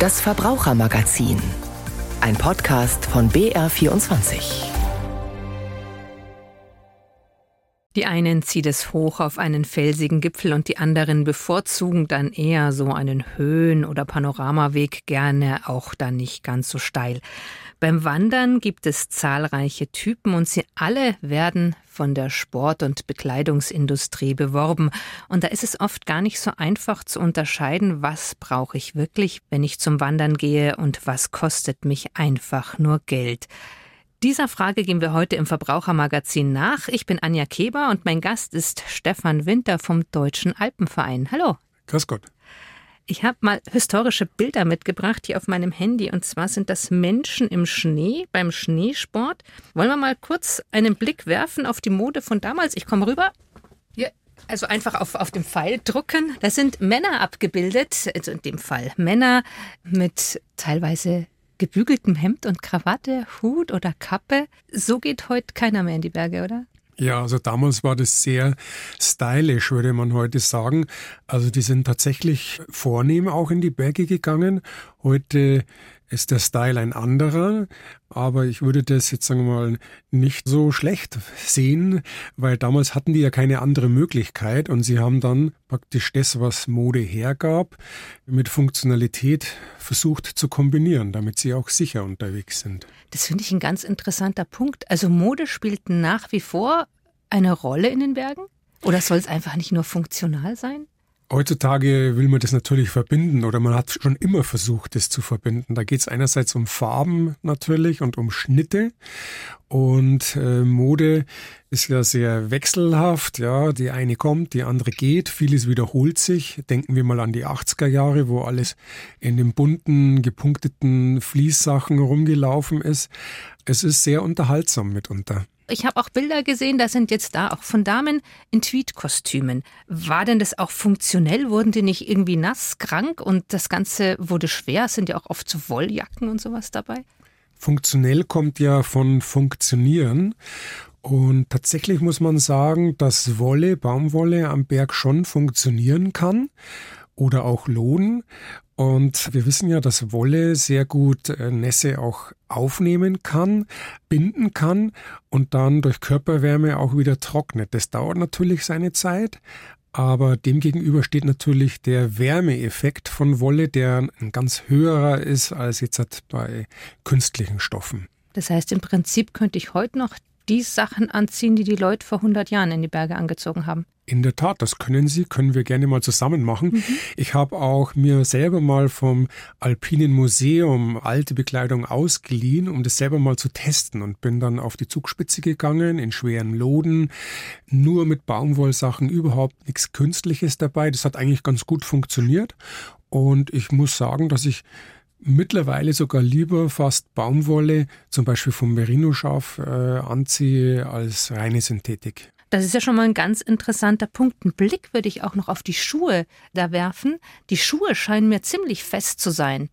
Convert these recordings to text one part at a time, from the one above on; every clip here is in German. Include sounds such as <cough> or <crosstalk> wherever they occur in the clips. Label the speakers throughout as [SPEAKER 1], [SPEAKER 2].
[SPEAKER 1] Das Verbrauchermagazin. Ein Podcast von BR24.
[SPEAKER 2] Die einen zieht es hoch auf einen felsigen Gipfel und die anderen bevorzugen dann eher so einen Höhen- oder Panoramaweg, gerne auch dann nicht ganz so steil. Beim Wandern gibt es zahlreiche Typen und sie alle werden von der Sport- und Bekleidungsindustrie beworben. Und da ist es oft gar nicht so einfach zu unterscheiden, was brauche ich wirklich, wenn ich zum Wandern gehe und was kostet mich einfach nur Geld. Dieser Frage gehen wir heute im Verbrauchermagazin nach. Ich bin Anja Keber und mein Gast ist Stefan Winter vom Deutschen Alpenverein. Hallo.
[SPEAKER 3] Grüß Gott.
[SPEAKER 2] Ich habe mal historische Bilder mitgebracht hier auf meinem Handy und zwar sind das Menschen im Schnee beim Schneesport. Wollen wir mal kurz einen Blick werfen auf die Mode von damals? Ich komme rüber. Hier, also einfach auf, auf dem Pfeil drucken. Da sind Männer abgebildet, also in dem Fall Männer mit teilweise gebügeltem Hemd und Krawatte, Hut oder Kappe. So geht heute keiner mehr in die Berge, oder?
[SPEAKER 3] Ja, also damals war das sehr stylisch, würde man heute sagen. Also die sind tatsächlich vornehm auch in die Berge gegangen. Heute ist der Style ein anderer, aber ich würde das jetzt sagen wir mal nicht so schlecht sehen, weil damals hatten die ja keine andere Möglichkeit und sie haben dann praktisch das, was Mode hergab, mit Funktionalität versucht zu kombinieren, damit sie auch sicher unterwegs sind.
[SPEAKER 2] Das finde ich ein ganz interessanter Punkt. Also Mode spielt nach wie vor eine Rolle in den Bergen? Oder soll es einfach nicht nur funktional sein?
[SPEAKER 3] Heutzutage will man das natürlich verbinden oder man hat schon immer versucht, das zu verbinden. Da geht es einerseits um Farben natürlich und um Schnitte und äh, Mode ist ja sehr wechselhaft. Ja, die eine kommt, die andere geht. Vieles wiederholt sich. Denken wir mal an die 80er Jahre, wo alles in den bunten, gepunkteten Fließsachen rumgelaufen ist. Es ist sehr unterhaltsam mitunter.
[SPEAKER 2] Ich habe auch Bilder gesehen, da sind jetzt da auch von Damen in Tweedkostümen. War denn das auch funktionell? Wurden die nicht irgendwie nass, krank und das Ganze wurde schwer? Sind ja auch oft so Wolljacken und sowas dabei?
[SPEAKER 3] Funktionell kommt ja von funktionieren. Und tatsächlich muss man sagen, dass Wolle, Baumwolle am Berg schon funktionieren kann oder auch lohnen. Und wir wissen ja, dass Wolle sehr gut äh, Nässe auch aufnehmen kann, binden kann und dann durch Körperwärme auch wieder trocknet. Das dauert natürlich seine Zeit, aber demgegenüber steht natürlich der Wärmeeffekt von Wolle, der ein ganz höherer ist als jetzt bei künstlichen Stoffen.
[SPEAKER 2] Das heißt, im Prinzip könnte ich heute noch die Sachen anziehen, die die Leute vor 100 Jahren in die Berge angezogen haben.
[SPEAKER 3] In der Tat, das können Sie, können wir gerne mal zusammen machen. Mhm. Ich habe auch mir selber mal vom Alpinen Museum alte Bekleidung ausgeliehen, um das selber mal zu testen und bin dann auf die Zugspitze gegangen in schweren Loden, nur mit Baumwollsachen, überhaupt nichts Künstliches dabei. Das hat eigentlich ganz gut funktioniert und ich muss sagen, dass ich mittlerweile sogar lieber fast Baumwolle, zum Beispiel vom Merino-Schaf, äh, anziehe als reine Synthetik.
[SPEAKER 2] Das ist ja schon mal ein ganz interessanter Punkt. Ein Blick würde ich auch noch auf die Schuhe da werfen. Die Schuhe scheinen mir ziemlich fest zu sein.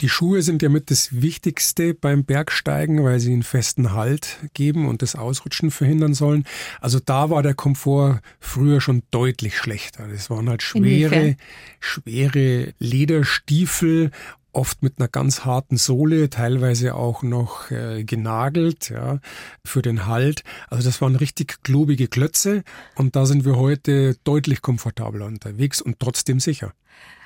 [SPEAKER 3] Die Schuhe sind ja mit das Wichtigste beim Bergsteigen, weil sie einen festen Halt geben und das Ausrutschen verhindern sollen. Also da war der Komfort früher schon deutlich schlechter. Das waren halt schwere, schwere Lederstiefel oft mit einer ganz harten Sohle, teilweise auch noch äh, genagelt, ja, für den Halt. Also das waren richtig globige Klötze und da sind wir heute deutlich komfortabler unterwegs und trotzdem sicher.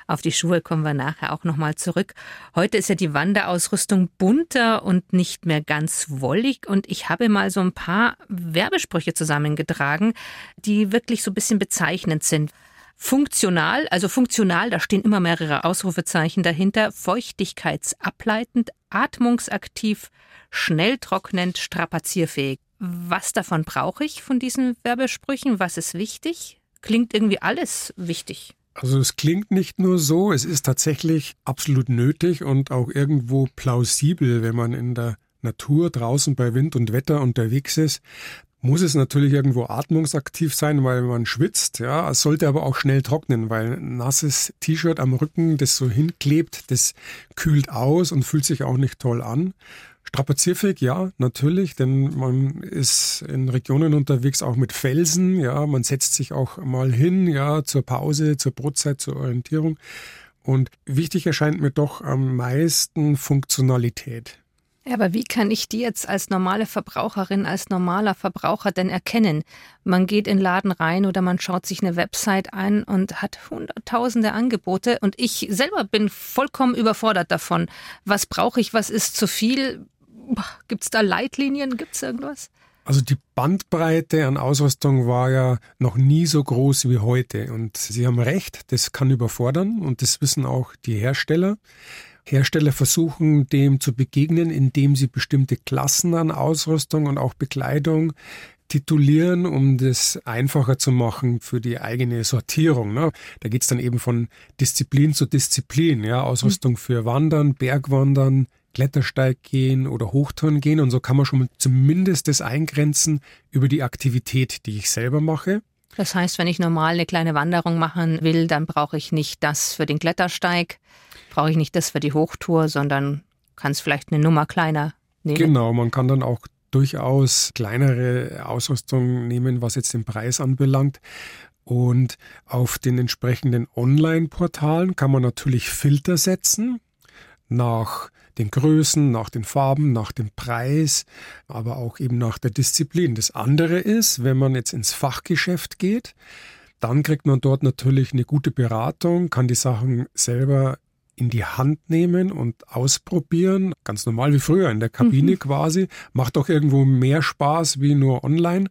[SPEAKER 2] Auf die Schuhe kommen wir nachher auch nochmal zurück. Heute ist ja die Wanderausrüstung bunter und nicht mehr ganz wollig. Und ich habe mal so ein paar Werbesprüche zusammengetragen, die wirklich so ein bisschen bezeichnend sind. Funktional, also funktional, da stehen immer mehrere Ausrufezeichen dahinter, feuchtigkeitsableitend, atmungsaktiv, schnell trocknend, strapazierfähig. Was davon brauche ich von diesen Werbesprüchen? Was ist wichtig? Klingt irgendwie alles wichtig.
[SPEAKER 3] Also es klingt nicht nur so, es ist tatsächlich absolut nötig und auch irgendwo plausibel, wenn man in der Natur draußen bei Wind und Wetter unterwegs ist, muss es natürlich irgendwo atmungsaktiv sein, weil man schwitzt. Ja, es sollte aber auch schnell trocknen, weil ein nasses T-Shirt am Rücken, das so hinklebt, das kühlt aus und fühlt sich auch nicht toll an. Strapazierfähig, ja, natürlich, denn man ist in Regionen unterwegs auch mit Felsen, ja, man setzt sich auch mal hin, ja, zur Pause, zur Brotzeit, zur Orientierung. Und wichtig erscheint mir doch am meisten Funktionalität.
[SPEAKER 2] Ja, aber wie kann ich die jetzt als normale Verbraucherin, als normaler Verbraucher denn erkennen? Man geht in den Laden rein oder man schaut sich eine Website an und hat hunderttausende Angebote und ich selber bin vollkommen überfordert davon. Was brauche ich? Was ist zu viel? Gibt es da Leitlinien? Gibt es irgendwas?
[SPEAKER 3] Also die Bandbreite an Ausrüstung war ja noch nie so groß wie heute. Und Sie haben recht, das kann überfordern und das wissen auch die Hersteller. Hersteller versuchen dem zu begegnen, indem sie bestimmte Klassen an Ausrüstung und auch Bekleidung titulieren, um das einfacher zu machen für die eigene Sortierung. Ne? Da geht's dann eben von Disziplin zu Disziplin. Ja? Ausrüstung für Wandern, Bergwandern, Klettersteig gehen oder Hochtouren gehen. Und so kann man schon zumindest das eingrenzen über die Aktivität, die ich selber mache.
[SPEAKER 2] Das heißt, wenn ich normal eine kleine Wanderung machen will, dann brauche ich nicht das für den Klettersteig, brauche ich nicht das für die Hochtour, sondern kann es vielleicht eine Nummer kleiner nehmen.
[SPEAKER 3] Genau, man kann dann auch durchaus kleinere Ausrüstung nehmen, was jetzt den Preis anbelangt. Und auf den entsprechenden Online-Portalen kann man natürlich Filter setzen nach den Größen, nach den Farben, nach dem Preis, aber auch eben nach der Disziplin. Das andere ist, wenn man jetzt ins Fachgeschäft geht, dann kriegt man dort natürlich eine gute Beratung, kann die Sachen selber in die Hand nehmen und ausprobieren. Ganz normal wie früher in der Kabine mhm. quasi. Macht doch irgendwo mehr Spaß wie nur online.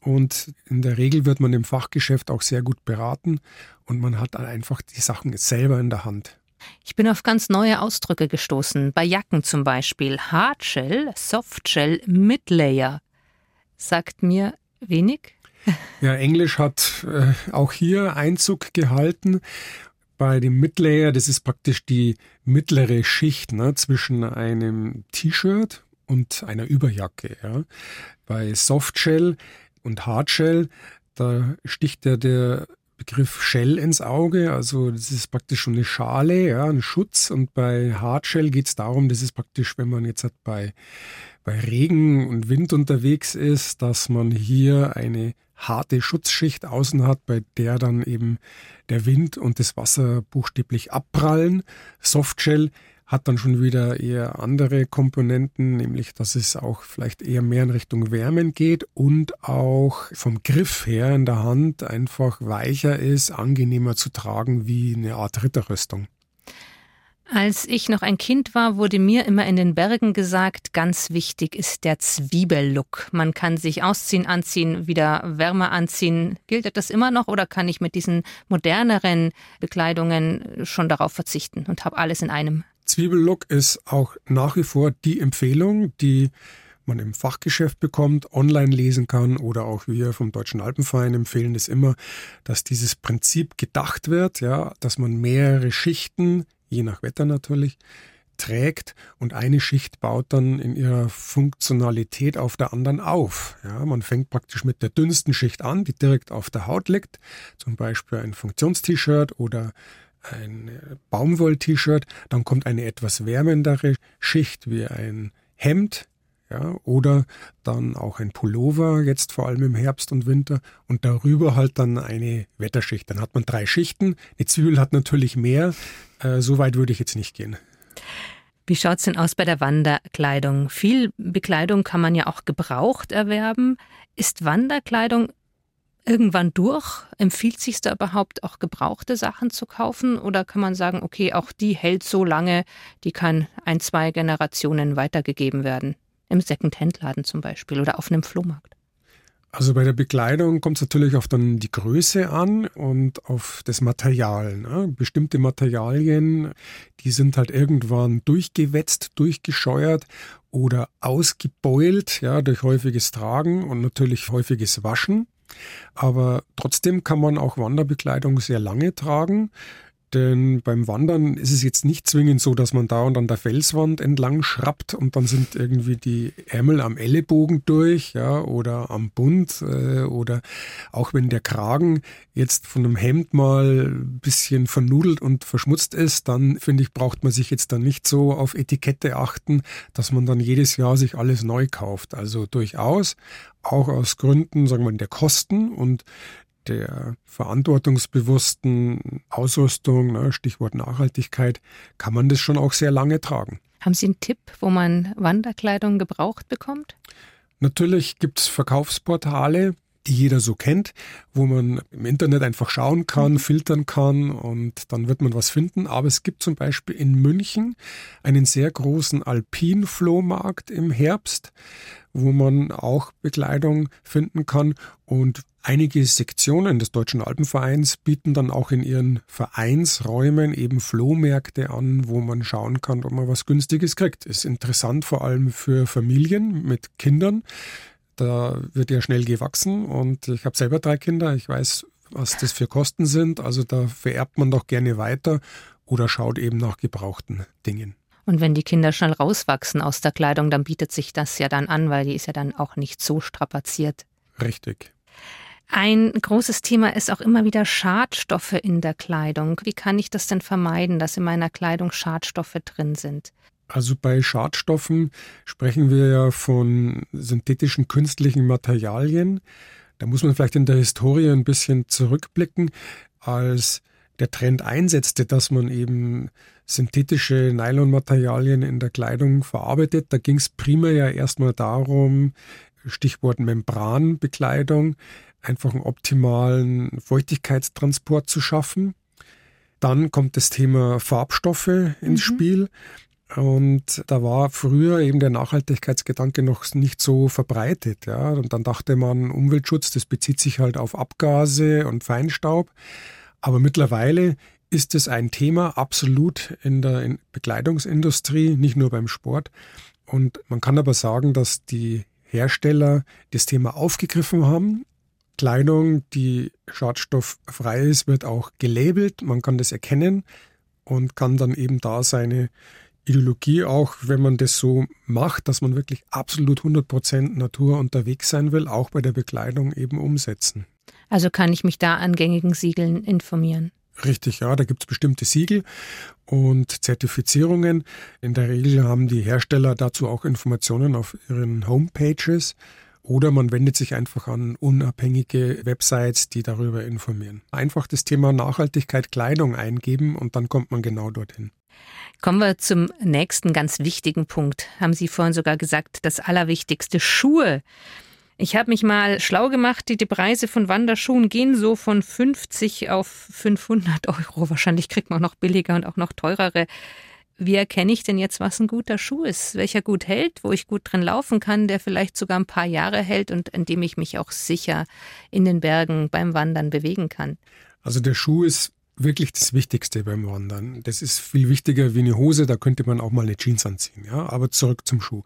[SPEAKER 3] Und in der Regel wird man im Fachgeschäft auch sehr gut beraten und man hat dann einfach die Sachen selber in der Hand.
[SPEAKER 2] Ich bin auf ganz neue Ausdrücke gestoßen. Bei Jacken zum Beispiel. Hardshell, Softshell, Midlayer. Sagt mir wenig? <laughs>
[SPEAKER 3] Ja, Englisch hat äh, auch hier Einzug gehalten bei dem Midlayer, das ist praktisch die mittlere Schicht ne, zwischen einem T-Shirt und einer Überjacke. Ja. Bei Softshell und Hardshell, da sticht ja der Begriff Shell ins Auge, also das ist praktisch schon eine Schale, ja, ein Schutz. Und bei Hardshell geht es darum, das ist praktisch, wenn man jetzt halt bei, bei Regen und Wind unterwegs ist, dass man hier eine harte Schutzschicht außen hat, bei der dann eben der Wind und das Wasser buchstäblich abprallen. Softshell hat dann schon wieder eher andere Komponenten, nämlich dass es auch vielleicht eher mehr in Richtung Wärmen geht und auch vom Griff her in der Hand einfach weicher ist, angenehmer zu tragen wie eine Art Ritterrüstung.
[SPEAKER 2] Als ich noch ein Kind war, wurde mir immer in den Bergen gesagt, ganz wichtig ist der Zwiebellook. Man kann sich ausziehen, anziehen, wieder wärmer anziehen. Gilt das immer noch oder kann ich mit diesen moderneren Bekleidungen schon darauf verzichten und habe alles in einem?
[SPEAKER 3] Zwiebellook ist auch nach wie vor die Empfehlung, die man im Fachgeschäft bekommt, online lesen kann oder auch wir vom Deutschen Alpenverein empfehlen es immer, dass dieses Prinzip gedacht wird, ja, dass man mehrere Schichten je nach Wetter natürlich, trägt und eine Schicht baut dann in ihrer Funktionalität auf der anderen auf. Ja, man fängt praktisch mit der dünnsten Schicht an, die direkt auf der Haut liegt, zum Beispiel ein Funktions-T-Shirt oder ein Baumwoll-T-Shirt, dann kommt eine etwas wärmendere Schicht wie ein Hemd, ja, oder dann auch ein Pullover, jetzt vor allem im Herbst und Winter, und darüber halt dann eine Wetterschicht. Dann hat man drei Schichten. Eine Zwiebel hat natürlich mehr. Äh, so weit würde ich jetzt nicht gehen.
[SPEAKER 2] Wie schaut es denn aus bei der Wanderkleidung? Viel Bekleidung kann man ja auch gebraucht erwerben. Ist Wanderkleidung irgendwann durch? Empfiehlt sich da überhaupt auch gebrauchte Sachen zu kaufen? Oder kann man sagen, okay, auch die hält so lange, die kann ein, zwei Generationen weitergegeben werden? Im Second-Hand-Laden zum Beispiel oder auf einem Flohmarkt?
[SPEAKER 3] Also bei der Bekleidung kommt es natürlich auf dann die Größe an und auf das Material. Ne? Bestimmte Materialien, die sind halt irgendwann durchgewetzt, durchgescheuert oder ausgebeult, ja, durch häufiges Tragen und natürlich häufiges Waschen. Aber trotzdem kann man auch Wanderbekleidung sehr lange tragen. Denn beim Wandern ist es jetzt nicht zwingend so, dass man da und an der Felswand entlang schrappt und dann sind irgendwie die Ärmel am Ellenbogen durch, ja, oder am Bund, äh, oder auch wenn der Kragen jetzt von einem Hemd mal ein bisschen vernudelt und verschmutzt ist, dann finde ich, braucht man sich jetzt dann nicht so auf Etikette achten, dass man dann jedes Jahr sich alles neu kauft. Also durchaus, auch aus Gründen, sagen wir, der Kosten und der verantwortungsbewussten Ausrüstung, ne, Stichwort Nachhaltigkeit, kann man das schon auch sehr lange tragen.
[SPEAKER 2] Haben Sie einen Tipp, wo man Wanderkleidung gebraucht bekommt?
[SPEAKER 3] Natürlich gibt es Verkaufsportale, die jeder so kennt, wo man im Internet einfach schauen kann, mhm. filtern kann und dann wird man was finden. Aber es gibt zum Beispiel in München einen sehr großen Alpin-Flohmarkt im Herbst, wo man auch Bekleidung finden kann und Einige Sektionen des Deutschen Alpenvereins bieten dann auch in ihren Vereinsräumen eben Flohmärkte an, wo man schauen kann, ob man was Günstiges kriegt. Ist interessant vor allem für Familien mit Kindern, da wird ja schnell gewachsen und ich habe selber drei Kinder. Ich weiß, was das für Kosten sind. Also da vererbt man doch gerne weiter oder schaut eben nach gebrauchten Dingen.
[SPEAKER 2] Und wenn die Kinder schnell rauswachsen aus der Kleidung, dann bietet sich das ja dann an, weil die ist ja dann auch nicht so strapaziert.
[SPEAKER 3] Richtig.
[SPEAKER 2] Ein großes Thema ist auch immer wieder Schadstoffe in der Kleidung. Wie kann ich das denn vermeiden, dass in meiner Kleidung Schadstoffe drin sind?
[SPEAKER 3] Also bei Schadstoffen sprechen wir ja von synthetischen künstlichen Materialien. Da muss man vielleicht in der Historie ein bisschen zurückblicken, als der Trend einsetzte, dass man eben synthetische Nylonmaterialien in der Kleidung verarbeitet. Da ging es primär ja erstmal darum, Stichwort Membranbekleidung, einfach einen optimalen Feuchtigkeitstransport zu schaffen. Dann kommt das Thema Farbstoffe ins mhm. Spiel. Und da war früher eben der Nachhaltigkeitsgedanke noch nicht so verbreitet. Ja. Und dann dachte man, Umweltschutz, das bezieht sich halt auf Abgase und Feinstaub. Aber mittlerweile ist es ein Thema absolut in der Bekleidungsindustrie, nicht nur beim Sport. Und man kann aber sagen, dass die Hersteller das Thema aufgegriffen haben. Kleidung, die schadstofffrei ist, wird auch gelabelt. Man kann das erkennen und kann dann eben da seine Ideologie auch, wenn man das so macht, dass man wirklich absolut 100% Natur unterwegs sein will, auch bei der Bekleidung eben umsetzen.
[SPEAKER 2] Also kann ich mich da an gängigen Siegeln informieren?
[SPEAKER 3] Richtig, ja, da gibt es bestimmte Siegel und Zertifizierungen. In der Regel haben die Hersteller dazu auch Informationen auf ihren Homepages oder man wendet sich einfach an unabhängige Websites, die darüber informieren. Einfach das Thema Nachhaltigkeit Kleidung eingeben und dann kommt man genau dorthin.
[SPEAKER 2] Kommen wir zum nächsten ganz wichtigen Punkt. Haben Sie vorhin sogar gesagt, das Allerwichtigste, Schuhe. Ich habe mich mal schlau gemacht, die, die Preise von Wanderschuhen gehen so von 50 auf 500 Euro. Wahrscheinlich kriegt man auch noch billiger und auch noch teurere. Wie erkenne ich denn jetzt, was ein guter Schuh ist? Welcher gut hält, wo ich gut drin laufen kann, der vielleicht sogar ein paar Jahre hält und in dem ich mich auch sicher in den Bergen beim Wandern bewegen kann?
[SPEAKER 3] Also der Schuh ist wirklich das Wichtigste beim Wandern. Das ist viel wichtiger wie eine Hose, da könnte man auch mal eine Jeans anziehen. Ja? Aber zurück zum Schuh.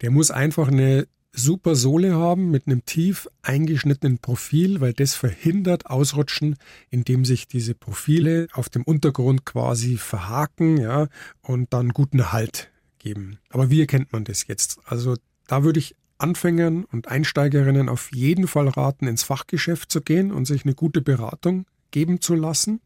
[SPEAKER 3] Der muss einfach eine super Sohle haben mit einem tief eingeschnittenen Profil, weil das verhindert Ausrutschen, indem sich diese Profile auf dem Untergrund quasi verhaken ja, und dann guten Halt geben. Aber wie erkennt man das jetzt? Also da würde ich Anfängern und Einsteigerinnen auf jeden Fall raten, ins Fachgeschäft zu gehen und sich eine gute Beratung geben zu lassen.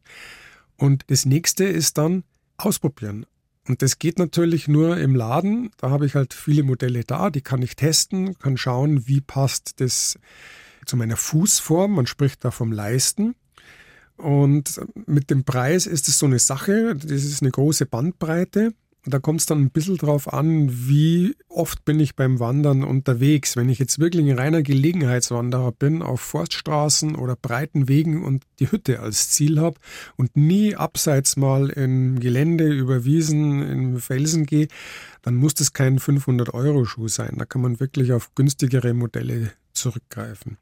[SPEAKER 3] Und das nächste ist dann ausprobieren. Und das geht natürlich nur im Laden. Da habe ich halt viele Modelle da, die kann ich testen, kann schauen, wie passt das zu meiner Fußform. Man spricht da vom Leisten. Und mit dem Preis ist es so eine Sache. Das ist eine große Bandbreite. Da kommt es dann ein bisschen drauf an, wie oft bin ich beim Wandern unterwegs. Wenn ich jetzt wirklich ein reiner Gelegenheitswanderer bin, auf Forststraßen oder breiten Wegen und die Hütte als Ziel habe und nie abseits mal im Gelände über Wiesen, im Felsen gehe, dann muss das kein 500-Euro-Schuh sein. Da kann man wirklich auf günstigere Modelle zurückgreifen.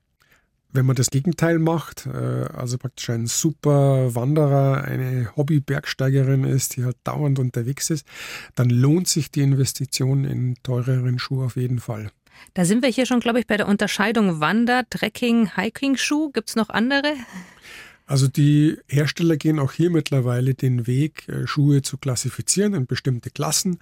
[SPEAKER 3] Wenn man das Gegenteil macht, äh, also praktisch ein super Wanderer, eine Hobby-Bergsteigerin ist, die halt dauernd unterwegs ist, dann lohnt sich die Investition in teureren Schuhe auf jeden Fall.
[SPEAKER 2] Da sind wir hier schon, glaube ich, bei der Unterscheidung Wander, Trekking, Hiking-Schuh. Gibt es noch andere?
[SPEAKER 3] Also die Hersteller gehen auch hier mittlerweile den Weg, äh, Schuhe zu klassifizieren in bestimmte Klassen.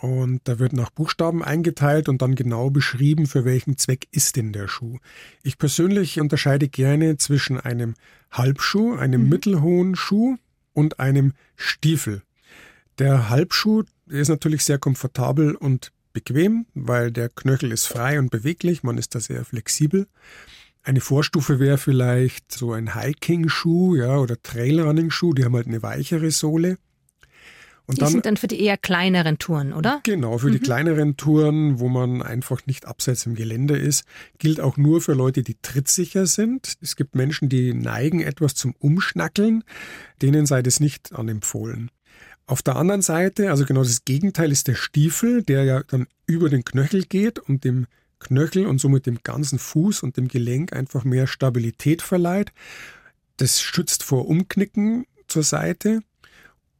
[SPEAKER 3] Und da wird nach Buchstaben eingeteilt und dann genau beschrieben, für welchen Zweck ist denn der Schuh. Ich persönlich unterscheide gerne zwischen einem Halbschuh, einem mhm. mittelhohen Schuh und einem Stiefel. Der Halbschuh ist natürlich sehr komfortabel und bequem, weil der Knöchel ist frei und beweglich, man ist da sehr flexibel. Eine Vorstufe wäre vielleicht so ein Hiking-Schuh ja, oder Trailrunning-Schuh, die haben halt eine weichere Sohle.
[SPEAKER 2] Und die dann, sind dann für die eher kleineren Touren, oder?
[SPEAKER 3] Genau, für mhm. die kleineren Touren, wo man einfach nicht abseits im Gelände ist, gilt auch nur für Leute, die trittsicher sind. Es gibt Menschen, die neigen etwas zum Umschnackeln, denen sei das nicht anempfohlen. Auf der anderen Seite, also genau das Gegenteil ist der Stiefel, der ja dann über den Knöchel geht und dem Knöchel und somit dem ganzen Fuß und dem Gelenk einfach mehr Stabilität verleiht. Das schützt vor Umknicken zur Seite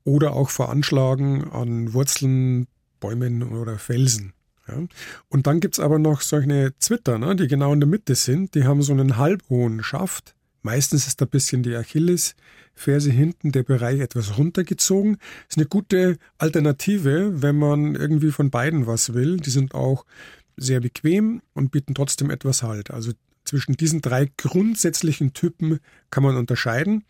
[SPEAKER 3] oder auch vor Anschlagen an Wurzeln, Bäumen oder Felsen. Ja. Und dann gibt es aber noch solche Zwitter, ne, die genau in der Mitte sind. Die haben so einen halbhohen Schaft. Meistens ist da ein bisschen die Achillesferse hinten, der Bereich etwas runtergezogen. Ist eine gute Alternative, wenn man irgendwie von beiden was will. Die sind auch sehr bequem und bieten trotzdem etwas Halt. Also zwischen diesen drei grundsätzlichen Typen kann man unterscheiden.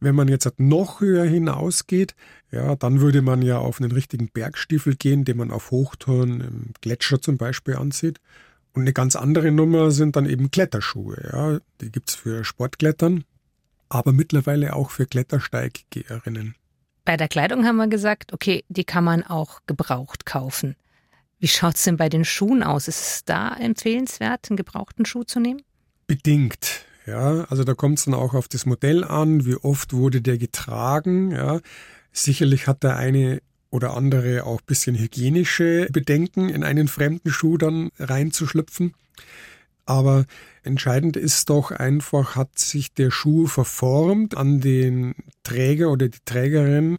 [SPEAKER 3] Wenn man jetzt noch höher hinausgeht, ja, dann würde man ja auf einen richtigen Bergstiefel gehen, den man auf Hochtouren im Gletscher zum Beispiel anzieht. Und eine ganz andere Nummer sind dann eben Kletterschuhe. Ja. Die gibt's für Sportklettern, aber mittlerweile auch für Klettersteiggeherinnen.
[SPEAKER 2] Bei der Kleidung haben wir gesagt, okay, die kann man auch gebraucht kaufen. Wie schaut's denn bei den Schuhen aus? Ist es da empfehlenswert, einen gebrauchten Schuh zu nehmen?
[SPEAKER 3] Bedingt. Ja, also da kommt es dann auch auf das Modell an, wie oft wurde der getragen. Ja. Sicherlich hat der eine oder andere auch ein bisschen hygienische Bedenken, in einen fremden Schuh dann reinzuschlüpfen. Aber entscheidend ist doch einfach, hat sich der Schuh verformt an den Träger oder die Trägerin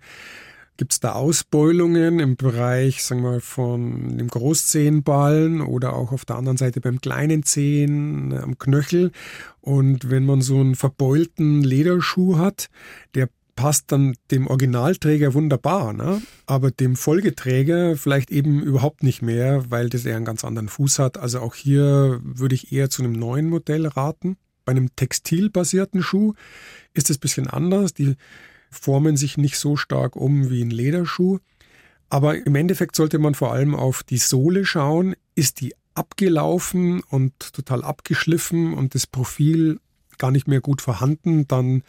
[SPEAKER 3] Gibt es da Ausbeulungen im Bereich, sagen wir von dem Großzehenballen oder auch auf der anderen Seite beim kleinen Zehen am Knöchel? Und wenn man so einen verbeulten Lederschuh hat, der passt dann dem Originalträger wunderbar, ne? aber dem Folgeträger vielleicht eben überhaupt nicht mehr, weil das eher einen ganz anderen Fuß hat. Also auch hier würde ich eher zu einem neuen Modell raten. Bei einem textilbasierten Schuh ist es ein bisschen anders. Die formen sich nicht so stark um wie ein Lederschuh. Aber im Endeffekt sollte man vor allem auf die Sohle schauen. Ist die abgelaufen und total abgeschliffen und das Profil gar nicht mehr gut vorhanden, dann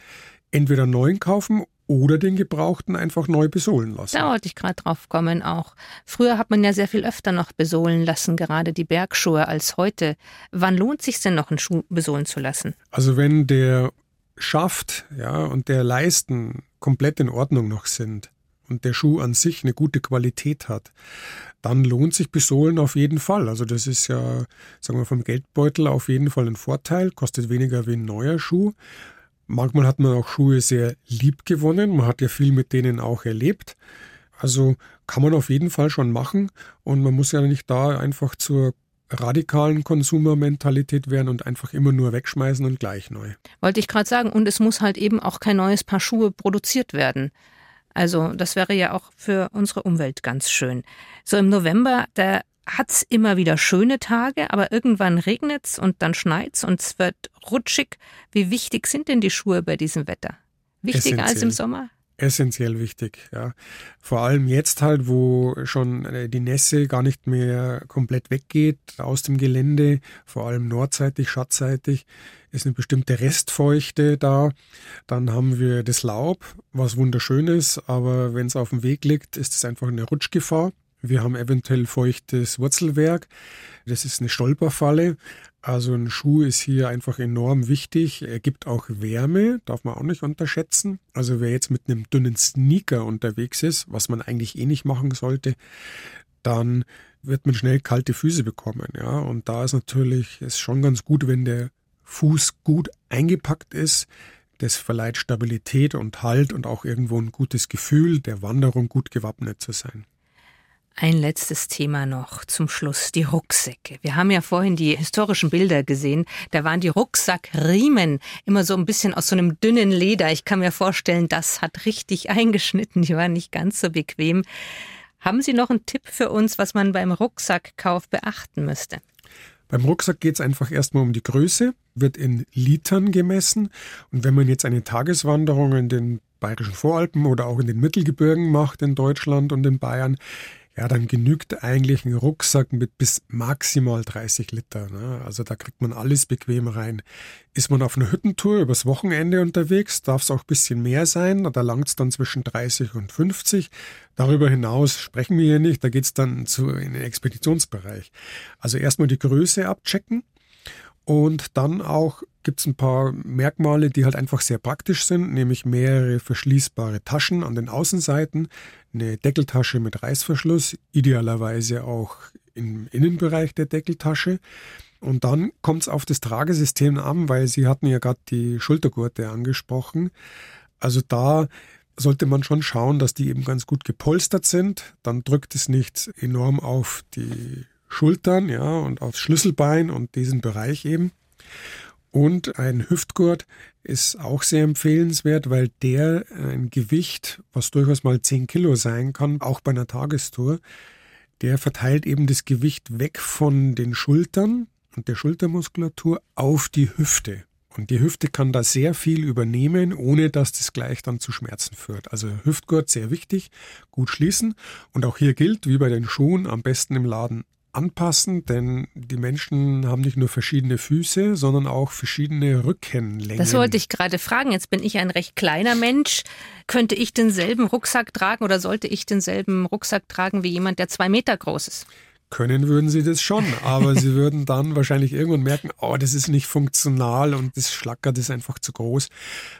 [SPEAKER 3] entweder neuen kaufen oder den Gebrauchten einfach neu besohlen lassen.
[SPEAKER 2] Da wollte ich gerade drauf kommen auch. Früher hat man ja sehr viel öfter noch besohlen lassen, gerade die Bergschuhe als heute. Wann lohnt sich denn noch einen Schuh besohlen zu lassen?
[SPEAKER 3] Also wenn der Schaft ja, und der Leisten komplett in Ordnung noch sind und der Schuh an sich eine gute Qualität hat, dann lohnt sich Besohlen auf jeden Fall. Also das ist ja, sagen wir vom Geldbeutel auf jeden Fall ein Vorteil, kostet weniger wie ein neuer Schuh. Manchmal hat man auch Schuhe sehr lieb gewonnen, man hat ja viel mit denen auch erlebt. Also kann man auf jeden Fall schon machen und man muss ja nicht da einfach zur radikalen Konsumermentalität werden und einfach immer nur wegschmeißen und gleich neu.
[SPEAKER 2] Wollte ich gerade sagen, und es muss halt eben auch kein neues Paar Schuhe produziert werden. Also das wäre ja auch für unsere Umwelt ganz schön. So im November, da hat's immer wieder schöne Tage, aber irgendwann regnet's und dann schneit's und es wird rutschig. Wie wichtig sind denn die Schuhe bei diesem Wetter? Wichtiger Essentiell. als im Sommer?
[SPEAKER 3] Essentiell wichtig. Ja. Vor allem jetzt halt, wo schon äh, die Nässe gar nicht mehr komplett weggeht aus dem Gelände, vor allem nordseitig, schattseitig, ist eine bestimmte Restfeuchte da. Dann haben wir das Laub, was wunderschön ist, aber wenn es auf dem Weg liegt, ist es einfach eine Rutschgefahr. Wir haben eventuell feuchtes Wurzelwerk. Das ist eine Stolperfalle. Also ein Schuh ist hier einfach enorm wichtig. Er gibt auch Wärme, darf man auch nicht unterschätzen. Also wer jetzt mit einem dünnen Sneaker unterwegs ist, was man eigentlich eh nicht machen sollte, dann wird man schnell kalte Füße bekommen. Ja, und da ist natürlich es schon ganz gut, wenn der Fuß gut eingepackt ist. Das verleiht Stabilität und Halt und auch irgendwo ein gutes Gefühl, der Wanderung gut gewappnet zu sein.
[SPEAKER 2] Ein letztes Thema noch zum Schluss, die Rucksäcke. Wir haben ja vorhin die historischen Bilder gesehen. Da waren die Rucksackriemen immer so ein bisschen aus so einem dünnen Leder. Ich kann mir vorstellen, das hat richtig <laughs> eingeschnitten. Die waren nicht ganz so bequem. Haben Sie noch einen Tipp für uns, was man beim Rucksackkauf beachten müsste?
[SPEAKER 3] Beim Rucksack geht es einfach erstmal um die Größe, wird in Litern gemessen. Und wenn man jetzt eine Tageswanderung in den bayerischen Voralpen oder auch in den Mittelgebirgen macht in Deutschland und in Bayern, ja, dann genügt eigentlich ein Rucksack mit bis maximal 30 Liter. Ne? Also da kriegt man alles bequem rein. Ist man auf einer Hüttentour übers Wochenende unterwegs, darf es auch ein bisschen mehr sein. Da langt es dann zwischen 30 und 50. Darüber hinaus sprechen wir hier nicht. Da geht es dann zu, in den Expeditionsbereich. Also erstmal die Größe abchecken. Und dann auch gibt es ein paar Merkmale, die halt einfach sehr praktisch sind, nämlich mehrere verschließbare Taschen an den Außenseiten, eine Deckeltasche mit Reißverschluss, idealerweise auch im Innenbereich der Deckeltasche. Und dann kommt es auf das Tragesystem an, weil Sie hatten ja gerade die Schultergurte angesprochen. Also da sollte man schon schauen, dass die eben ganz gut gepolstert sind. Dann drückt es nicht enorm auf die Schultern, ja, und aufs Schlüsselbein und diesen Bereich eben. Und ein Hüftgurt ist auch sehr empfehlenswert, weil der ein Gewicht, was durchaus mal 10 Kilo sein kann, auch bei einer Tagestour, der verteilt eben das Gewicht weg von den Schultern und der Schultermuskulatur auf die Hüfte. Und die Hüfte kann da sehr viel übernehmen, ohne dass das gleich dann zu Schmerzen führt. Also Hüftgurt sehr wichtig, gut schließen. Und auch hier gilt, wie bei den Schuhen, am besten im Laden anpassen, denn die Menschen haben nicht nur verschiedene Füße, sondern auch verschiedene Rückenlängen.
[SPEAKER 2] Das wollte ich gerade fragen. Jetzt bin ich ein recht kleiner Mensch. Könnte ich denselben Rucksack tragen oder sollte ich denselben Rucksack tragen wie jemand, der zwei Meter groß ist?
[SPEAKER 3] Können würden sie das schon, aber sie würden dann wahrscheinlich irgendwann merken, oh, das ist nicht funktional und das Schlackert ist einfach zu groß.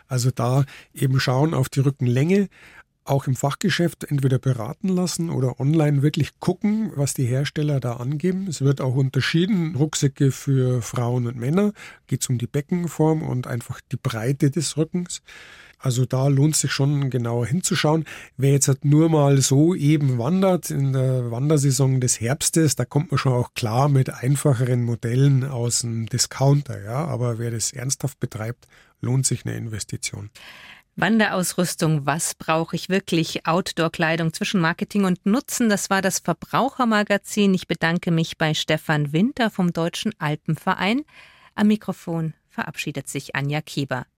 [SPEAKER 3] Also da eben schauen auf die Rückenlänge, auch im Fachgeschäft entweder beraten lassen oder online wirklich gucken, was die Hersteller da angeben. Es wird auch unterschieden, Rucksäcke für Frauen und Männer, geht es um die Beckenform und einfach die Breite des Rückens. Also da lohnt sich schon genauer hinzuschauen. Wer jetzt halt nur mal so eben wandert in der Wandersaison des Herbstes, da kommt man schon auch klar mit einfacheren Modellen aus dem Discounter, ja. Aber wer das ernsthaft betreibt, lohnt sich eine Investition.
[SPEAKER 2] Wanderausrüstung, was brauche ich wirklich? Outdoor-Kleidung zwischen Marketing und Nutzen, das war das Verbrauchermagazin. Ich bedanke mich bei Stefan Winter vom Deutschen Alpenverein. Am Mikrofon verabschiedet sich Anja Kieber.